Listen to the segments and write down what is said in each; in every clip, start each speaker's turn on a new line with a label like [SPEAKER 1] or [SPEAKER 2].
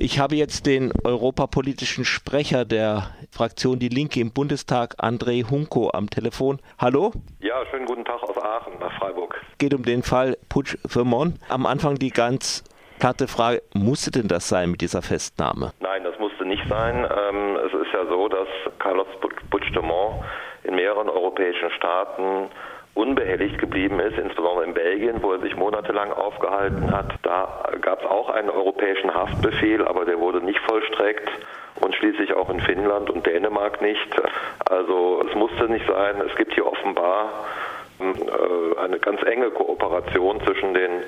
[SPEAKER 1] Ich habe jetzt den europapolitischen Sprecher der Fraktion Die Linke im Bundestag, André Hunko, am Telefon. Hallo?
[SPEAKER 2] Ja, schönen guten Tag aus Aachen nach Freiburg.
[SPEAKER 1] Geht um den Fall Putsch Vermont. Am Anfang die ganz platte Frage, musste denn das sein mit dieser Festnahme?
[SPEAKER 2] Nein, das musste nicht sein. Ähm, es ist ja so, dass Carlos Puigdemont in mehreren europäischen Staaten unbehelligt geblieben ist, insbesondere in Belgien, wo er sich monatelang aufgehalten hat. Da gab es auch einen europäischen Haftbefehl, aber der wurde nicht vollstreckt und schließlich auch in Finnland und Dänemark nicht. Also es musste nicht sein. Es gibt hier offenbar äh, eine ganz enge Kooperation zwischen den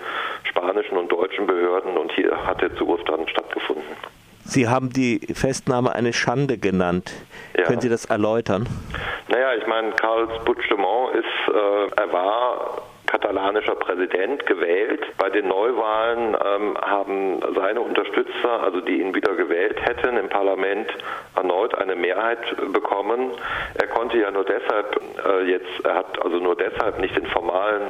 [SPEAKER 2] spanischen und deutschen Behörden und hier hat der Zugriff dann stattgefunden.
[SPEAKER 1] Sie haben die Festnahme eine Schande genannt. Ja. Können Sie das erläutern?
[SPEAKER 2] Meine, Karl Puigdemont ist, äh, er war katalanischer Präsident gewählt. Bei den Neuwahlen ähm, haben seine Unterstützer, also die ihn wieder gewählt hätten, im Parlament erneut eine Mehrheit bekommen. Er konnte ja nur deshalb äh, jetzt, er hat also nur deshalb nicht den formalen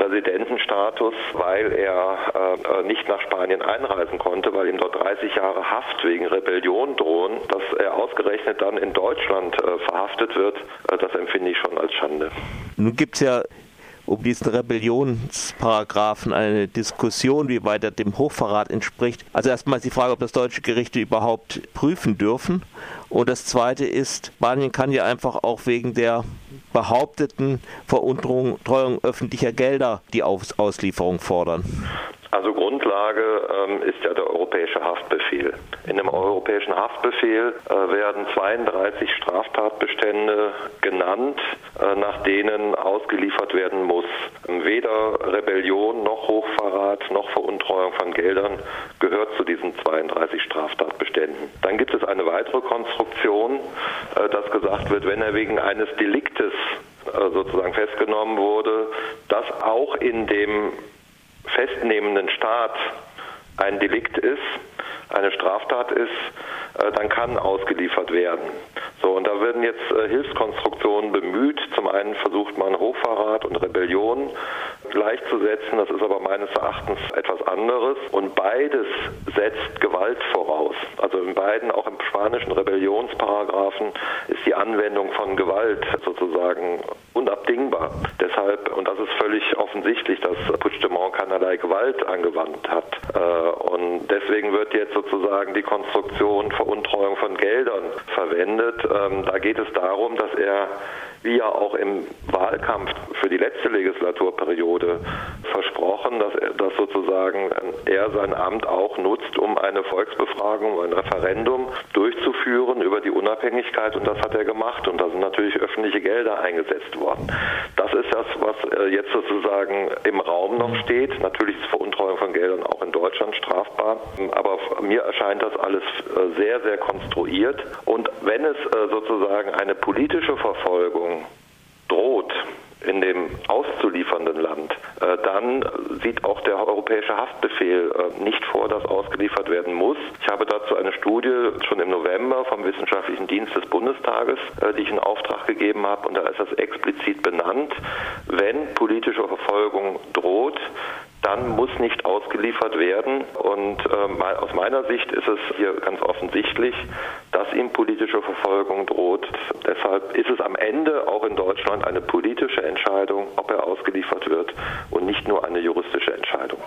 [SPEAKER 2] Präsidentenstatus, weil er äh, nicht nach Spanien einreisen konnte, weil ihm dort 30 Jahre Haft wegen Rebellion drohen. Dass er ausgerechnet dann in Deutschland äh, verhaftet wird, äh, das empfinde ich schon als Schande.
[SPEAKER 1] Nun gibt es ja um diesen Rebellionsparagraphen eine Diskussion, wie weit er dem Hochverrat entspricht. Also erstmal ist die Frage, ob das deutsche Gerichte überhaupt prüfen dürfen. Und das Zweite ist, Spanien kann ja einfach auch wegen der behaupteten Veruntreuung öffentlicher Gelder die Aus Auslieferung fordern.
[SPEAKER 2] Also Grundlage ähm, ist ja der europäische Haftbefehl. In dem europäischen Haftbefehl äh, werden 32 Straftatbestände genannt, äh, nach denen ausgeliefert werden muss. Weder Rebellion noch Hochverrat noch Veruntreuung von Geldern gehört zu diesen 32 Straftatbeständen. Dann gibt es eine weitere Konstruktion, äh, dass gesagt wird, wenn er wegen eines Deliktes äh, sozusagen festgenommen wurde, das auch in dem festnehmenden Staat ein Delikt ist, eine Straftat ist, äh, dann kann ausgeliefert werden. So, und da werden jetzt äh, Hilfskonstruktionen bemüht. Zum einen versucht man Hochverrat und Rebellion gleichzusetzen. Das ist aber meines Erachtens etwas anderes. Und beides setzt Gewalt beiden, auch im spanischen Rebellionsparagraphen, ist die Anwendung von Gewalt sozusagen unabdingbar. Deshalb, und das ist völlig offensichtlich, dass Puigdemont keinerlei Gewalt angewandt hat. Äh, und deswegen wird jetzt sozusagen die Konstruktion Veruntreuung von Geldern verwendet. Ähm, da geht es darum, dass er wie ja auch im Wahlkampf für die letzte Legislaturperiode versprochen, dass dass sozusagen er sein Amt auch nutzt, um eine Volksbefragung, ein Referendum durchzuführen über die Unabhängigkeit und das hat er gemacht und da sind natürlich öffentliche Gelder eingesetzt worden. Das ist das, was äh, jetzt sozusagen im Raum noch steht. Natürlich ist Veruntreuung von Geldern auch in Deutschland strafbar, aber mir erscheint das alles äh, sehr, sehr konstruiert und wenn es äh, sozusagen eine politische Verfolgung droht in dem auszuliefernden Land, dann sieht auch der europäische Haftbefehl nicht vor, dass ausgeliefert werden muss. Ich habe dazu eine Studie schon im November vom Wissenschaftlichen Dienst des Bundestages, äh, die ich in Auftrag gegeben habe, und da ist das explizit benannt. Wenn politische Verfolgung droht, dann muss nicht ausgeliefert werden. Und ähm, aus meiner Sicht ist es hier ganz offensichtlich, dass ihm politische Verfolgung droht. Deshalb ist es am Ende auch in Deutschland eine politische Entscheidung, ob er ausgeliefert wird und nicht nur eine juristische Entscheidung.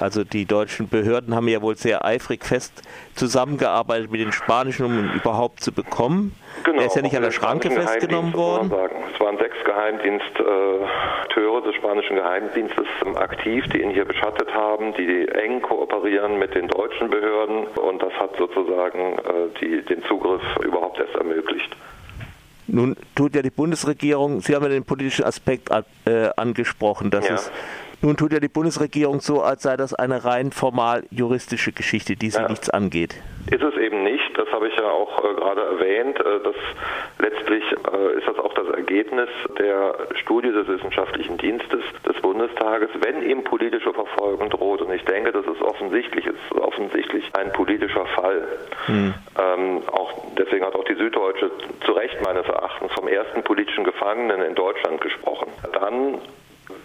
[SPEAKER 1] Also die deutschen Behörden haben ja wohl sehr eifrig fest zusammengearbeitet mit den Spanischen, um ihn überhaupt zu bekommen. Genau, er ist ja nicht an der Schranke festgenommen worden.
[SPEAKER 2] Es waren sechs Geheimdienstakteure des spanischen Geheimdienstes aktiv, die ihn hier beschattet haben, die eng kooperieren mit den deutschen Behörden und das hat sozusagen äh, die, den Zugriff überhaupt erst ermöglicht.
[SPEAKER 1] Nun tut ja die Bundesregierung, Sie haben ja den politischen Aspekt äh, angesprochen, dass ja. es nun tut ja die Bundesregierung so, als sei das eine rein formal juristische Geschichte, die sie ja. nichts angeht.
[SPEAKER 2] Ist es eben nicht. Das habe ich ja auch äh, gerade erwähnt. Äh, das letztlich äh, ist das auch das Ergebnis der Studie des Wissenschaftlichen Dienstes des Bundestages, wenn ihm politische Verfolgung droht. Und ich denke, das ist offensichtlich, ist offensichtlich ein politischer Fall. Hm. Ähm, auch deswegen hat auch die Süddeutsche zu Recht meines Erachtens vom ersten politischen Gefangenen in Deutschland gesprochen. Dann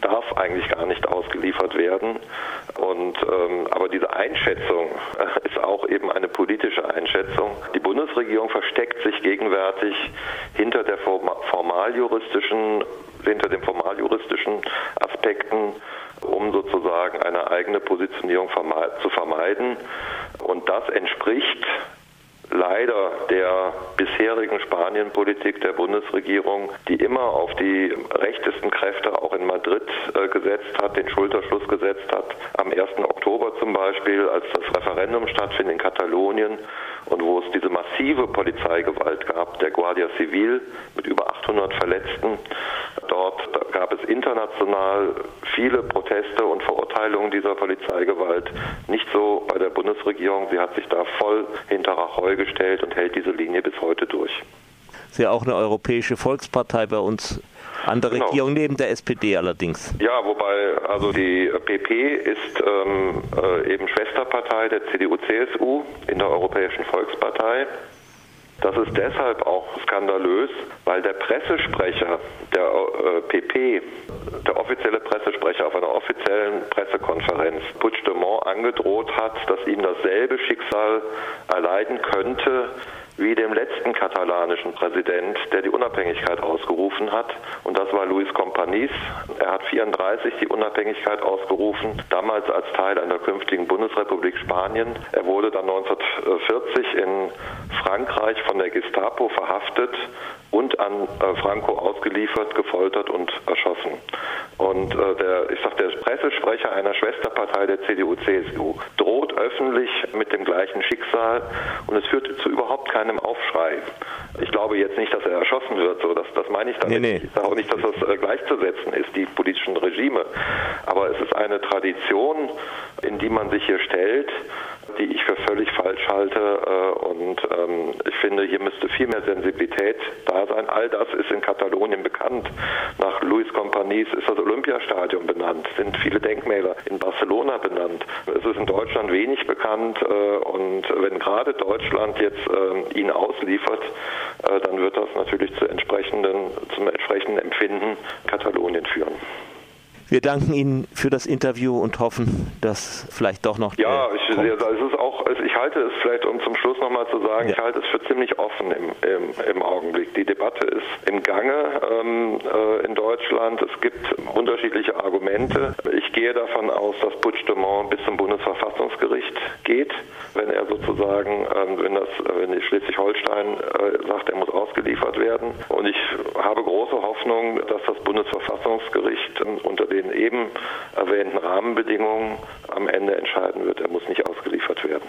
[SPEAKER 2] darf eigentlich gar nicht ausgeliefert werden. Und ähm, aber diese Einschätzung ist auch eben eine politische Einschätzung. Die Bundesregierung versteckt sich gegenwärtig hinter der formaljuristischen, hinter den formaljuristischen Aspekten um sozusagen eine eigene Positionierung zu vermeiden. Und das entspricht leider der bisherigen Spanienpolitik der Bundesregierung, die immer auf die rechtesten Kräfte auch in Madrid äh, gesetzt hat, den Schulterschluss gesetzt hat. Am 1. Oktober zum Beispiel, als das Referendum stattfindet in Katalonien und wo es diese massive Polizeigewalt gab, der Guardia Civil mit über 800 Verletzten. Dort gab es international viele Proteste und Verurteilungen dieser Polizeigewalt. Nicht so bei der Bundesregierung. Sie hat sich da voll hinter Rajoy gestellt und hält diese Linie bis heute durch.
[SPEAKER 1] Ist ja auch eine europäische Volkspartei bei uns an der genau. Regierung neben der SPD allerdings.
[SPEAKER 2] Ja, wobei also die PP ist ähm, äh, eben Schwesterpartei der CDU-CSU in der Europäischen Volkspartei. Das ist deshalb auch skandalös, weil der Pressesprecher der äh, PP, der offizielle Pressesprecher auf einer offiziellen Pressekonferenz Puigdemont angedroht hat, dass ihm dasselbe Schicksal erleiden könnte wie dem letzten katalanischen Präsident, der die Unabhängigkeit ausgerufen hat. Und das war Luis Companys. Er hat 34 die Unabhängigkeit ausgerufen, damals als Teil einer künftigen Bundesrepublik Spanien. Er wurde dann 1940 in Frankreich von der Gestapo verhaftet und an äh, Franco ausgeliefert, gefoltert und erschossen. Und äh, der, ich sag, der Pressesprecher einer Schwesterpartei der CDU-CSU droht öffentlich mit dem gleichen Schicksal und es führt zu überhaupt keinem Aufschrei. Ich glaube jetzt nicht, dass er erschossen wird, so das, das meine ich damit. Nee, nee. Ich sage auch nicht, dass das äh, gleichzusetzen ist, die politischen Regime. Aber es ist eine Tradition, in die man sich hier stellt, die ich für völlig falsch halte. Äh, und ähm, ich finde, hier müsste viel mehr Sensibilität da sein. All das ist in Katalonien bekannt. Nach Luis Companys ist das Olympiastadion benannt, sind viele Denkmäler in Barcelona benannt. Es ist in Deutschland wenig bekannt äh, und wenn gerade Deutschland jetzt äh, ihn ausliefert, dann wird das natürlich zu entsprechenden, zum entsprechenden Empfinden Katalonien führen.
[SPEAKER 1] Wir danken Ihnen für das Interview und hoffen, dass vielleicht doch noch.
[SPEAKER 2] Ja, ich, es ist auch, also ich halte es vielleicht, um zum Schluss nochmal zu sagen, ja. ich halte es für ziemlich offen im, im, im Augenblick. Die Debatte ist im Gange ähm, äh, in Deutschland. Es gibt unterschiedliche Argumente. Ich gehe davon aus, dass Puigdemont bis zum Bundesverfassungsgericht geht, wenn er sozusagen, ähm, wenn das, wenn Schleswig-Holstein äh, sagt, er muss ausgeliefert werden. Und ich habe große Hoffnung, dass das Bundesverfassungsgericht ähm, unter den eben erwähnten Rahmenbedingungen am Ende entscheiden wird, er muss nicht ausgeliefert werden.